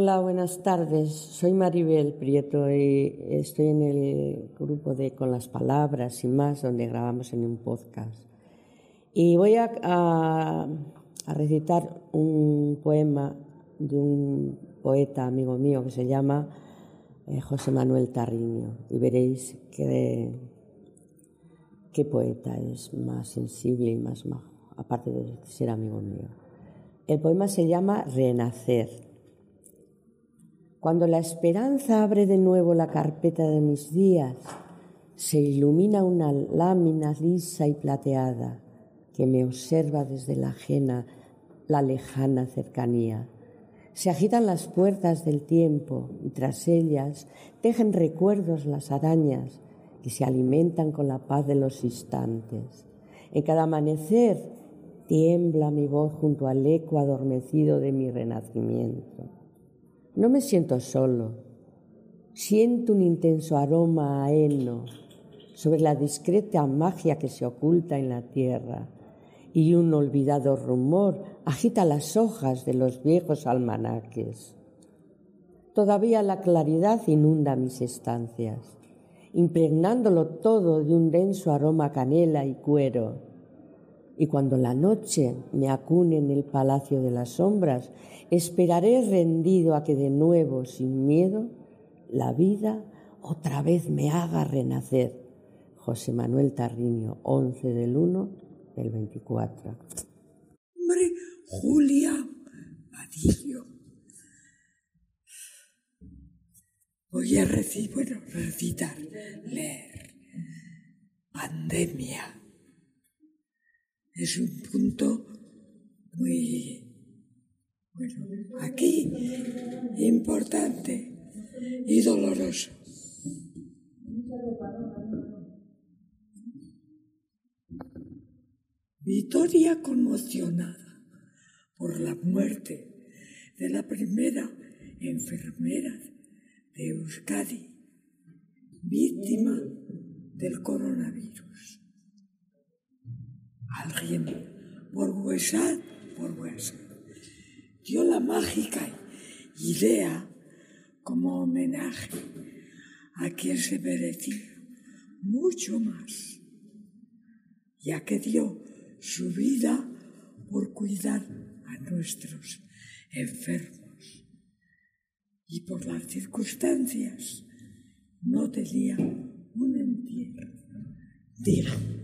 Hola, buenas tardes. Soy Maribel Prieto y estoy en el grupo de Con las Palabras y más, donde grabamos en un podcast. Y voy a, a, recitar un poema de un poeta amigo mío que se llama eh, José Manuel Tarriño y veréis qué, qué poeta es más sensible y más majo, aparte de ser amigo mío. El poema se llama Renacer cuando la esperanza abre de nuevo la carpeta de mis días, se ilumina una lámina lisa y plateada que me observa desde la ajena, la lejana cercanía. Se agitan las puertas del tiempo y tras ellas tejen recuerdos las arañas que se alimentan con la paz de los instantes. En cada amanecer tiembla mi voz junto al eco adormecido de mi renacimiento. No me siento solo. Siento un intenso aroma a heno sobre la discreta magia que se oculta en la tierra y un olvidado rumor agita las hojas de los viejos almanaques. Todavía la claridad inunda mis estancias, impregnándolo todo de un denso aroma canela y cuero y cuando la noche me acune en el palacio de las sombras, esperaré rendido a que de nuevo, sin miedo, la vida otra vez me haga renacer. José Manuel Tarriño, 11 del 1 del 24. Hombre, Julia Vadillo. Voy a recibir, bueno, recitar, leer. Pandemia es un punto muy, bueno, aquí importante y doloroso. Victoria conmocionada por la muerte de la primera enfermera de Euskadi, víctima del coronavirus alguien por WhatsApp, dio la mágica idea como homenaje a quien se merecía mucho más, ya que dio su vida por cuidar a nuestros enfermos. Y por las circunstancias no tenía un entierro digno.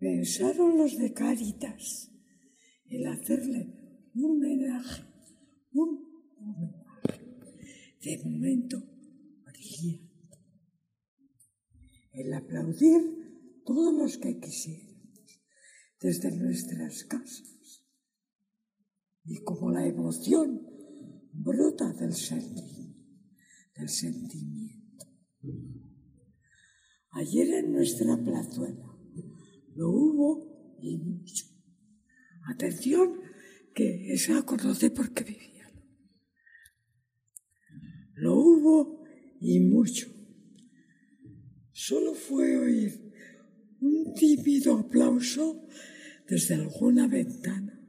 Pensaron los de Cáritas el hacerle un homenaje, un homenaje. De momento brillante, el aplaudir todos los que quisiéramos desde nuestras casas. Y como la emoción brota del sentimiento, del sentimiento. Ayer en nuestra plazuela lo hubo y mucho. Atención, que esa conoce porque vivía. Lo hubo y mucho. Solo fue oír un tímido aplauso desde alguna ventana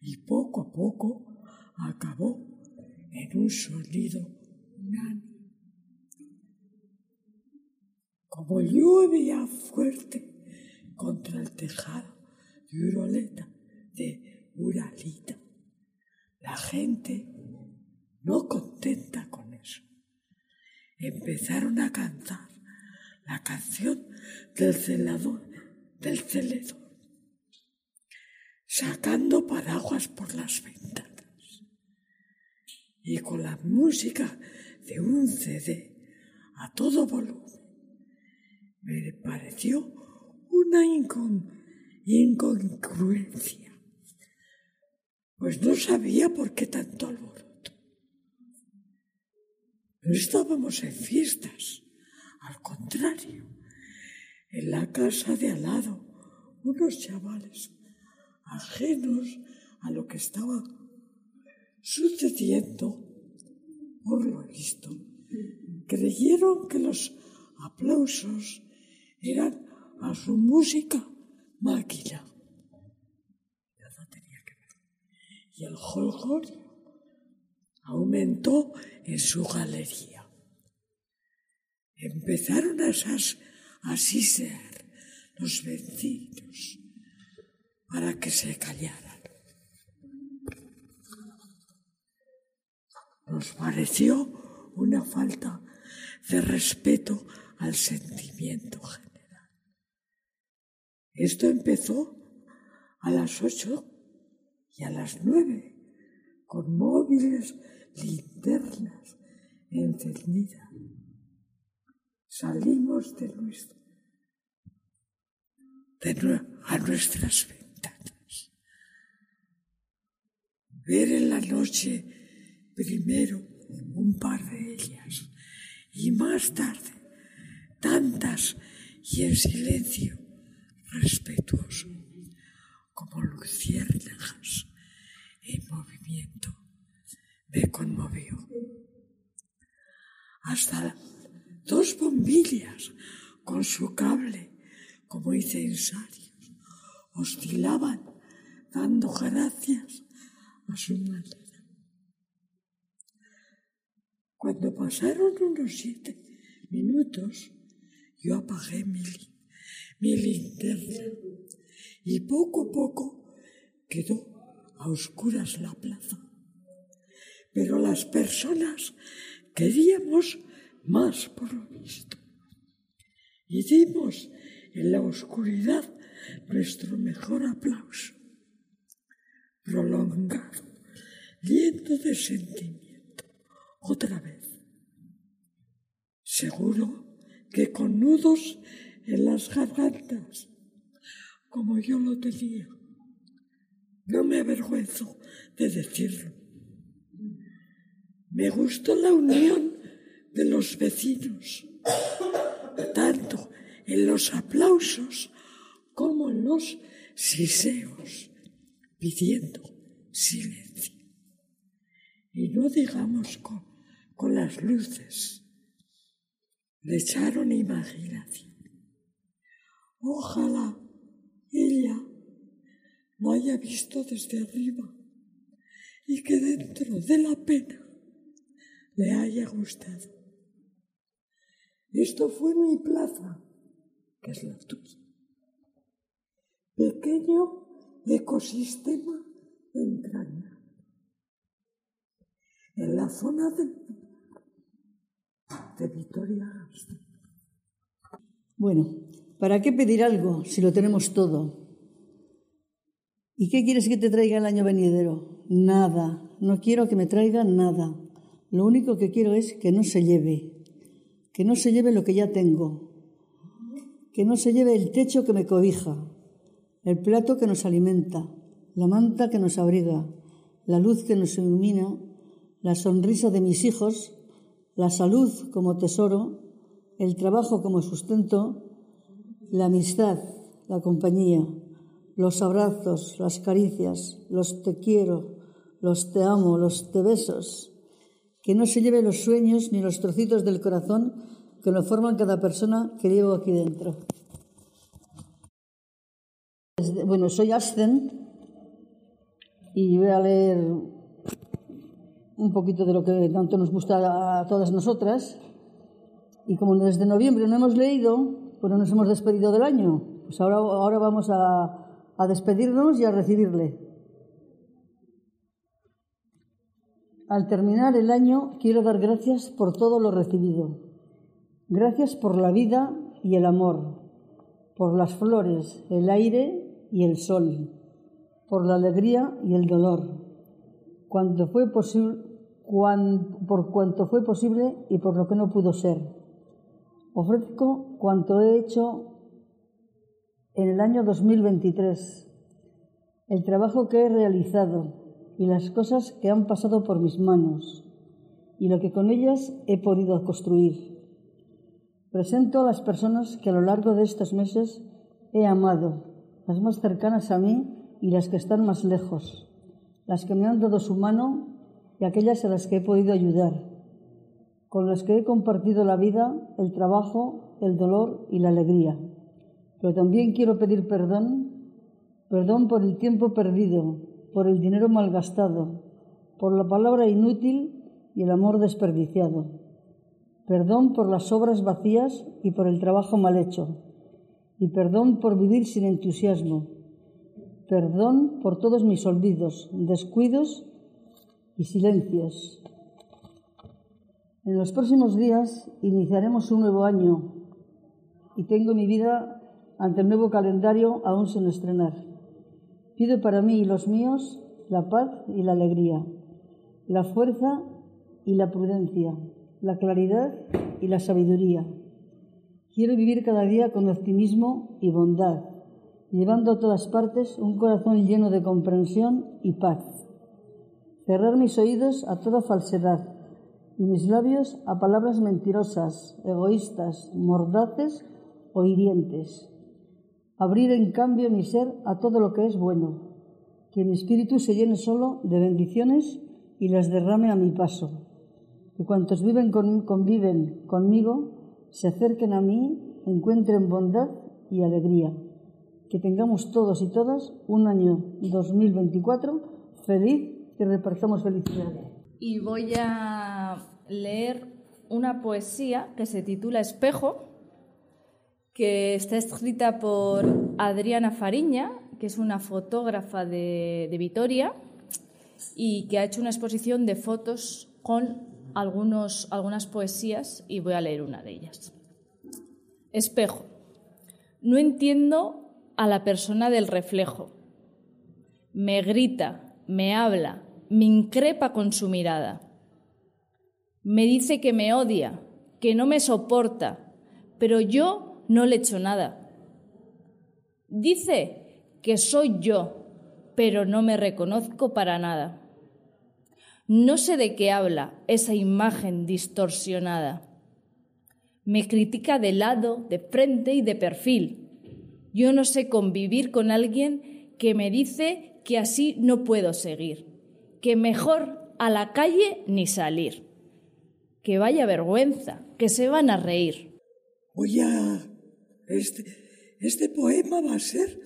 y poco a poco acabó en un sonido unánime. Como lluvia fuerte contra el tejado de Uroleta, de Uralita. La gente, no contenta con eso, empezaron a cantar la canción del celador, del celedor, sacando paraguas por las ventanas. Y con la música de un CD a todo volumen, me pareció una incongruencia, pues no sabía por qué tanto alboroto. No estábamos en fiestas, al contrario, en la casa de al lado, unos chavales ajenos a lo que estaba sucediendo, por lo visto, creyeron que los aplausos eran a su música máquina. Tenía que ver. Y el holgorio aumentó en su galería. Empezaron a, así ser los vecinos para que se callaran. Nos pareció una falta de respeto al sentimiento general. Esto empezó a las ocho y a las nueve, con móviles, linternas encendidas. Salimos de, nuestro, de a nuestras ventanas. Ver en la noche primero un par de ellas y más tarde tantas y en silencio respetuoso como luciérnagas en movimiento me conmovió. Hasta dos bombillas con su cable como incensarios oscilaban dando gracias a su manera. Cuando pasaron unos siete minutos, yo apagué mi, mi linterna y poco a poco quedó a oscuras la plaza. Pero las personas queríamos más por lo visto. Y dimos en la oscuridad nuestro mejor aplauso, prolongado, lleno de sentimiento, otra vez. Seguro que con nudos en las gargantas, como yo lo tenía. No me avergüenzo de decirlo. Me gustó la unión de los vecinos, tanto en los aplausos como en los siseos, pidiendo silencio. Y no digamos con, con las luces le echaron imaginación. Ojalá ella lo haya visto desde arriba y que dentro de la pena le haya gustado. Esto fue mi plaza, que es la tuya. Pequeño ecosistema entrañable. En la zona de Victoria Bueno, ¿para qué pedir algo si lo tenemos todo? ¿Y qué quieres que te traiga el año venidero? Nada, no quiero que me traiga nada. Lo único que quiero es que no se lleve, que no se lleve lo que ya tengo, que no se lleve el techo que me cobija, el plato que nos alimenta, la manta que nos abriga, la luz que nos ilumina, la sonrisa de mis hijos. La salud como tesoro, el trabajo como sustento, la amistad, la compañía, los abrazos, las caricias, los te quiero, los te amo, los te besos, que no se lleve los sueños ni los trocitos del corazón que lo forman cada persona que llevo aquí dentro. Bueno, soy Ascent y voy a leer un poquito de lo que tanto nos gusta a todas nosotras. Y como desde noviembre no hemos leído, pues no nos hemos despedido del año. Pues ahora, ahora vamos a, despedirnos y a recibirle. Al terminar el año quiero dar gracias por todo lo recibido. Gracias por la vida y el amor, por las flores, el aire y el sol, por la alegría y el dolor. Por cuanto fue posible y por lo que no pudo ser. Ofrezco cuanto he hecho en el año 2023, el trabajo que he realizado y las cosas que han pasado por mis manos y lo que con ellas he podido construir. Presento a las personas que a lo largo de estos meses he amado, las más cercanas a mí y las que están más lejos, las que me han dado su mano y aquellas a las que he podido ayudar, con las que he compartido la vida, el trabajo, el dolor y la alegría. Pero también quiero pedir perdón perdón por el tiempo perdido, por el dinero malgastado, por la palabra inútil y el amor desperdiciado. Perdón por las obras vacías y por el trabajo mal hecho. Y perdón por vivir sin entusiasmo. Perdón por todos mis olvidos, descuidos y silencios. En los próximos días iniciaremos un nuevo año y tengo mi vida ante el nuevo calendario aún sin estrenar. Pido para mí y los míos la paz y la alegría, la fuerza y la prudencia, la claridad y la sabiduría. Quiero vivir cada día con optimismo y bondad, llevando a todas partes un corazón lleno de comprensión y paz. Cerrar mis oídos a toda falsedad y mis labios a palabras mentirosas, egoístas, mordaces o hirientes. Abrir en cambio mi ser a todo lo que es bueno, que mi espíritu se llene solo de bendiciones y las derrame a mi paso. Que cuantos viven conviven conmigo se acerquen a mí, encuentren bondad y alegría. Que tengamos todos y todas un año 2024 feliz y repartamos felicidad. Y voy a leer una poesía que se titula Espejo, que está escrita por Adriana Fariña, que es una fotógrafa de, Vitoria y que ha hecho una exposición de fotos con algunos, algunas poesías y voy a leer una de ellas. Espejo. No entiendo a la persona del reflejo. Me grita, me habla, me increpa con su mirada. Me dice que me odia, que no me soporta, pero yo no le echo nada. Dice que soy yo, pero no me reconozco para nada. No sé de qué habla esa imagen distorsionada. Me critica de lado, de frente y de perfil. Yo no sé convivir con alguien que me dice que así no puedo seguir, que mejor a la calle ni salir. Que vaya vergüenza, que se van a reír. Oye, este, este poema va a ser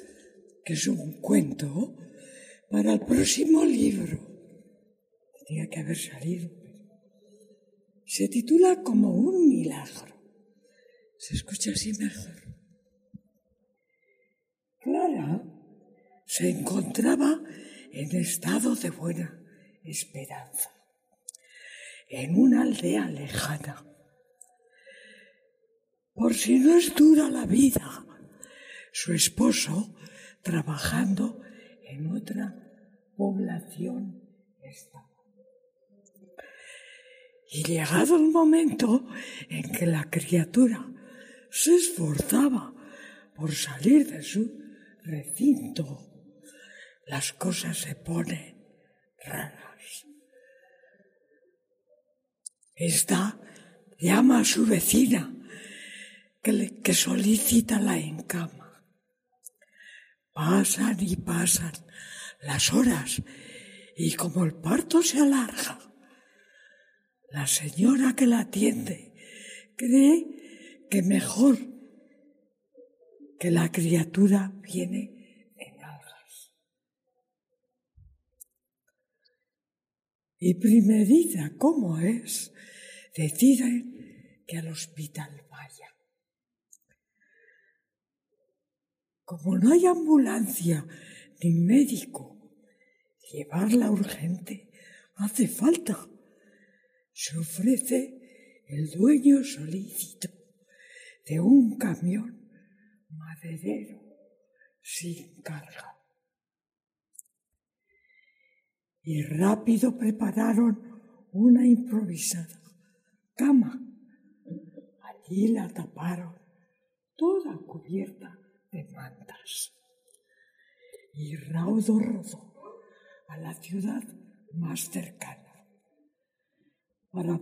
que es un cuento para el próximo libro. Tenía que haber salido. Se titula como un milagro. Se escucha así mejor. Clara se encontraba en estado de buena esperanza, en una aldea lejana. Por si no es dura la vida, su esposo trabajando en otra población estaba. Y llegado el momento en que la criatura se esforzaba por salir de su recinto, las cosas se ponen raras. Esta llama a su vecina que, que solicita la encama. Pasan y pasan las horas y como el parto se alarga, la señora que la atiende cree que mejor que la criatura viene en algas. Y primeriza como es, deciden que al hospital vaya. Como no hay ambulancia ni médico, llevarla urgente hace falta se ofrece el dueño solícito de un camión maderero sin carga. Y rápido prepararon una improvisada cama. Allí la taparon, toda cubierta de mantas. Y raudo rodó a la ciudad más cercana para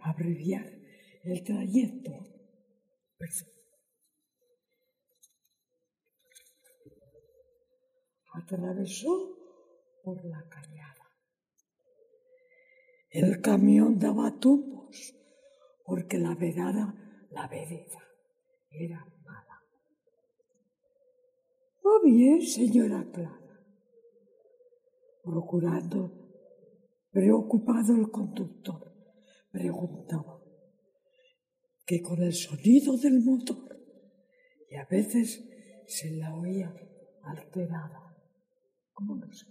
abreviar el trayecto. Atravesó por la cañada. El camión daba tumbos porque la vereda, la vereda era mala. Va bien, señora Clara. Procurando, preocupado el conductor, preguntaba que con el sonido del motor y a veces se la oía alterada. ¿Cómo no sé?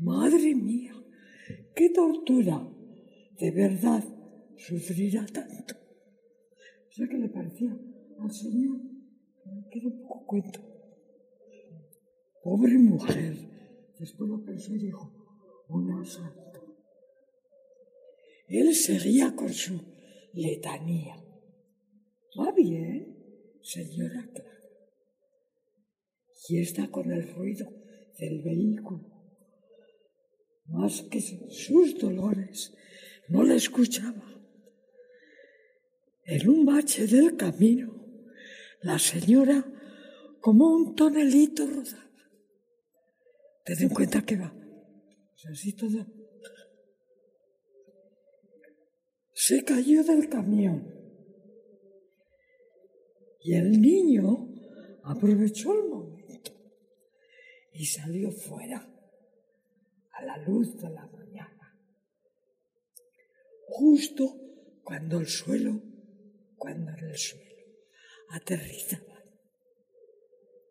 Madre mía, qué tortura. De verdad, sufrirá tanto. O sea que le parecía al Señor que era un poco cuento. Pobre mujer. Después lo pensé y dijo, una santa. Él seguía con su letanía. Va bien, señora Clara. Y está con el ruido del vehículo. Más que sus dolores, no le escuchaba. En un bache del camino, la señora, como un tonelito rodaba. Te en cuenta que va. Se cayó del camión. Y el niño aprovechó el y salió fuera a la luz de la mañana. Justo cuando el suelo, cuando en el suelo aterrizaba.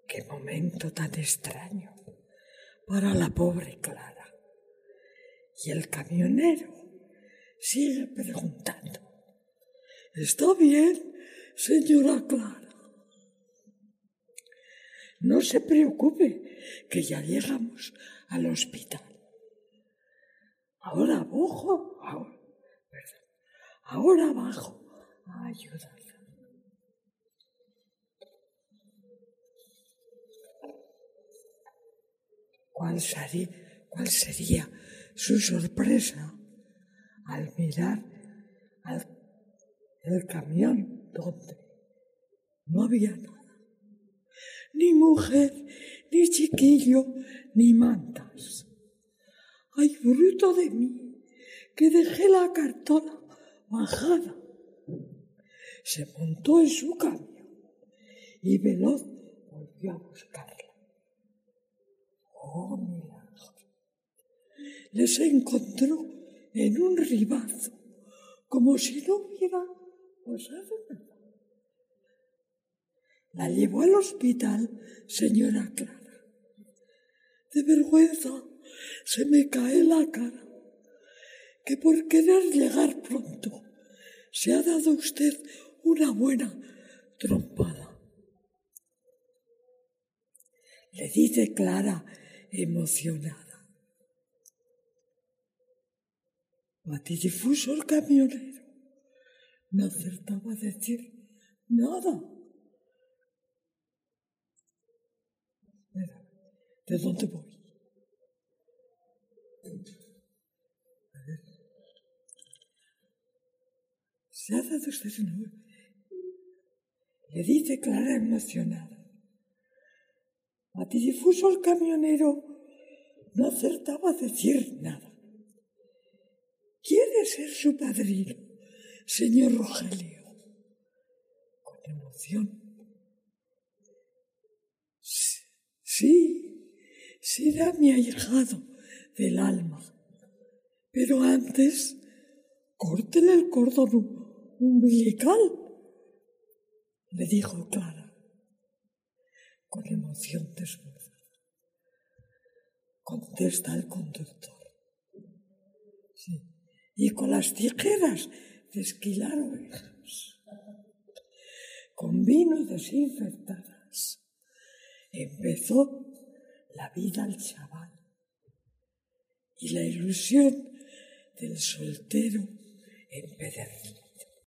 Qué momento tan extraño para la pobre Clara. Y el camionero sigue preguntando. ¿Está bien, señora Clara? No se preocupe, que ya llegamos al hospital. Ahora abajo, ahora, perdón, ahora abajo a ayudarla. ¿Cuál sería, ¿Cuál sería su sorpresa al mirar al, el camión donde no había nada? Ni mujer, ni chiquillo, ni mantas. Ay, bruto de mí, que dejé la cartona bajada. Se montó en su camión y veloz volvió a buscarla. Oh, milagro. Les encontró en un ribazo, como si no hubiera pasado nada. La llevó al hospital, señora Clara. De vergüenza se me cae la cara, que por querer llegar pronto se ha dado usted una buena trompada. Le dice Clara emocionada. Matidifuso el camionero no acertaba a decir nada. ¿De dónde voy? ¿Se ha dado usted un Le dice Clara emocionada. difuso el camionero no acertaba a decir nada. ¿Quiere ser su padrino, señor Rogelio? Con emoción. Sí, será mi ahijado del alma. Pero antes, córtele el cordón umbilical, le dijo Clara, con emoción desbordada. Contesta el conductor. Sí, y con las tijeras de esquilar ovejas, con vino desinfectadas, empezó la vida al chaval y la ilusión del soltero empedernido.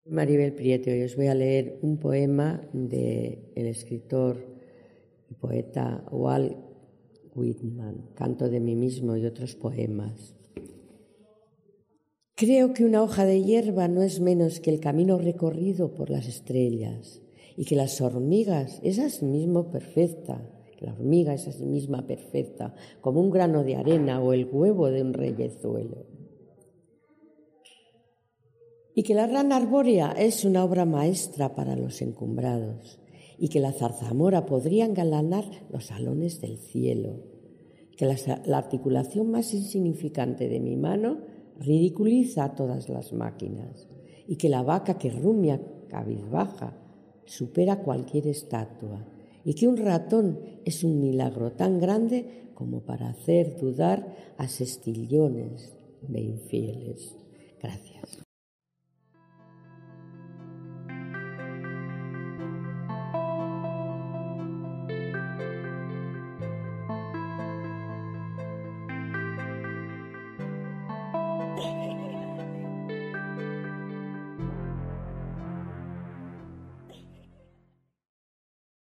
Maribel Prieto, y os voy a leer un poema del el escritor y poeta Walt Whitman, Canto de mí mismo y otros poemas. Creo que una hoja de hierba no es menos que el camino recorrido por las estrellas y que las hormigas es mismo perfecta la hormiga es a sí misma perfecta, como un grano de arena o el huevo de un reyezuelo. y que la rana arbórea es una obra maestra para los encumbrados y que la zarzamora podría engalanar los salones del cielo, que la, la articulación más insignificante de mi mano ridiculiza a todas las máquinas y que la vaca que rumia cabizbaja supera cualquier estatua y que un ratón es un milagro tan grande como para hacer dudar a sestillones de infieles. Gracias.